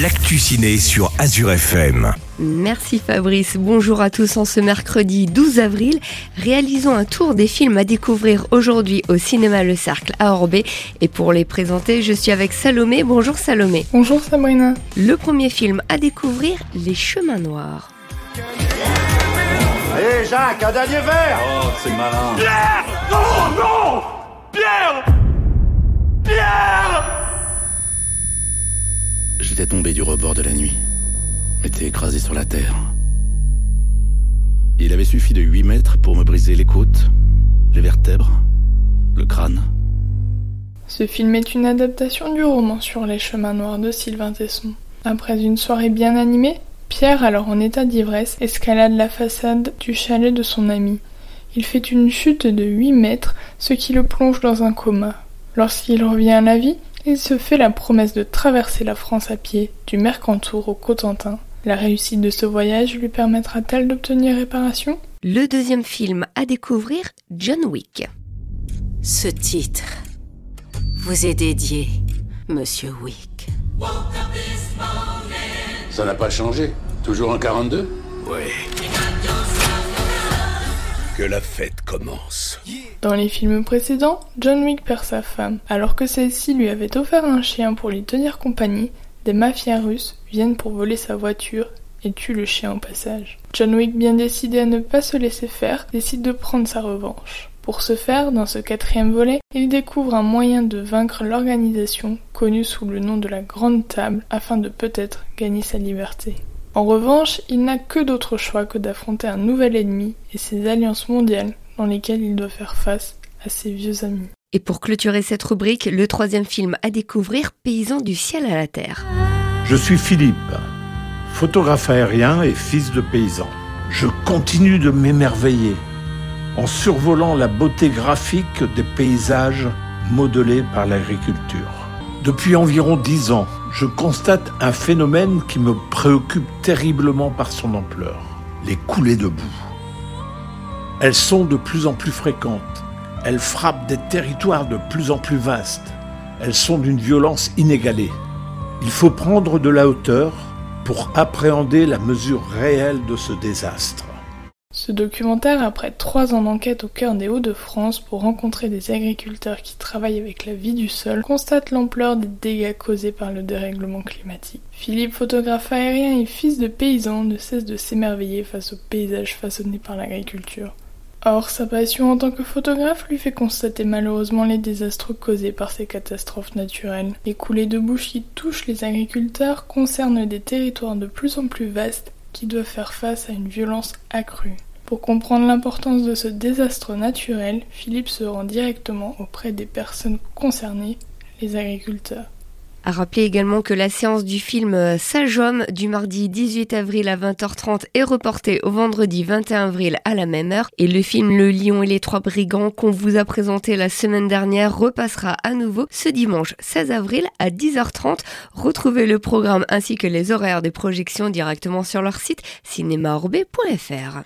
l'actu ciné sur Azure FM. Merci Fabrice. Bonjour à tous en ce mercredi 12 avril. Réalisons un tour des films à découvrir aujourd'hui au cinéma Le Cercle à Orbé. Et pour les présenter, je suis avec Salomé. Bonjour Salomé. Bonjour Sabrina. Le premier film à découvrir, Les Chemins Noirs. Allez Jacques, un dernier verre Oh, c'est malin. Pierre Non, non Pierre J'étais tombé du rebord de la nuit. M'étais écrasé sur la terre. Il avait suffi de 8 mètres pour me briser les côtes, les vertèbres, le crâne. Ce film est une adaptation du roman sur les chemins noirs de Sylvain Tesson. Après une soirée bien animée, Pierre, alors en état d'ivresse, escalade la façade du chalet de son ami. Il fait une chute de 8 mètres, ce qui le plonge dans un coma. Lorsqu'il revient à la vie, il se fait la promesse de traverser la France à pied, du Mercantour au Cotentin. La réussite de ce voyage lui permettra-t-elle d'obtenir réparation? Le deuxième film à découvrir, John Wick. Ce titre vous est dédié, Monsieur Wick. Ça n'a pas changé. Toujours un 42 Ouais. La fête commence. Dans les films précédents, John Wick perd sa femme. Alors que celle-ci lui avait offert un chien pour lui tenir compagnie, des mafias russes viennent pour voler sa voiture et tuent le chien au passage. John Wick, bien décidé à ne pas se laisser faire, décide de prendre sa revanche. Pour ce faire, dans ce quatrième volet, il découvre un moyen de vaincre l'organisation connue sous le nom de la Grande Table afin de peut-être gagner sa liberté. En revanche, il n'a que d'autre choix que d'affronter un nouvel ennemi et ses alliances mondiales dans lesquelles il doit faire face à ses vieux amis. Et pour clôturer cette rubrique, le troisième film à découvrir, Paysan du ciel à la terre. Je suis Philippe, photographe aérien et fils de paysan. Je continue de m'émerveiller en survolant la beauté graphique des paysages modelés par l'agriculture. Depuis environ dix ans, je constate un phénomène qui me préoccupe terriblement par son ampleur, les coulées de boue. Elles sont de plus en plus fréquentes, elles frappent des territoires de plus en plus vastes, elles sont d'une violence inégalée. Il faut prendre de la hauteur pour appréhender la mesure réelle de ce désastre. Ce documentaire, après trois ans d'enquête au cœur des Hauts-de-France pour rencontrer des agriculteurs qui travaillent avec la vie du sol, constate l'ampleur des dégâts causés par le dérèglement climatique. Philippe, photographe aérien et fils de paysan, ne cesse de s'émerveiller face aux paysages façonnés par l'agriculture. Or, sa passion en tant que photographe lui fait constater malheureusement les désastres causés par ces catastrophes naturelles. Les coulées de bouche qui touchent les agriculteurs concernent des territoires de plus en plus vastes qui doivent faire face à une violence accrue. Pour comprendre l'importance de ce désastre naturel, Philippe se rend directement auprès des personnes concernées, les agriculteurs. À rappeler également que la séance du film Sage Homme du mardi 18 avril à 20h30 est reportée au vendredi 21 avril à la même heure et le film Le Lion et les Trois Brigands qu'on vous a présenté la semaine dernière repassera à nouveau ce dimanche 16 avril à 10h30. Retrouvez le programme ainsi que les horaires des projections directement sur leur site cinémaorbé.fr.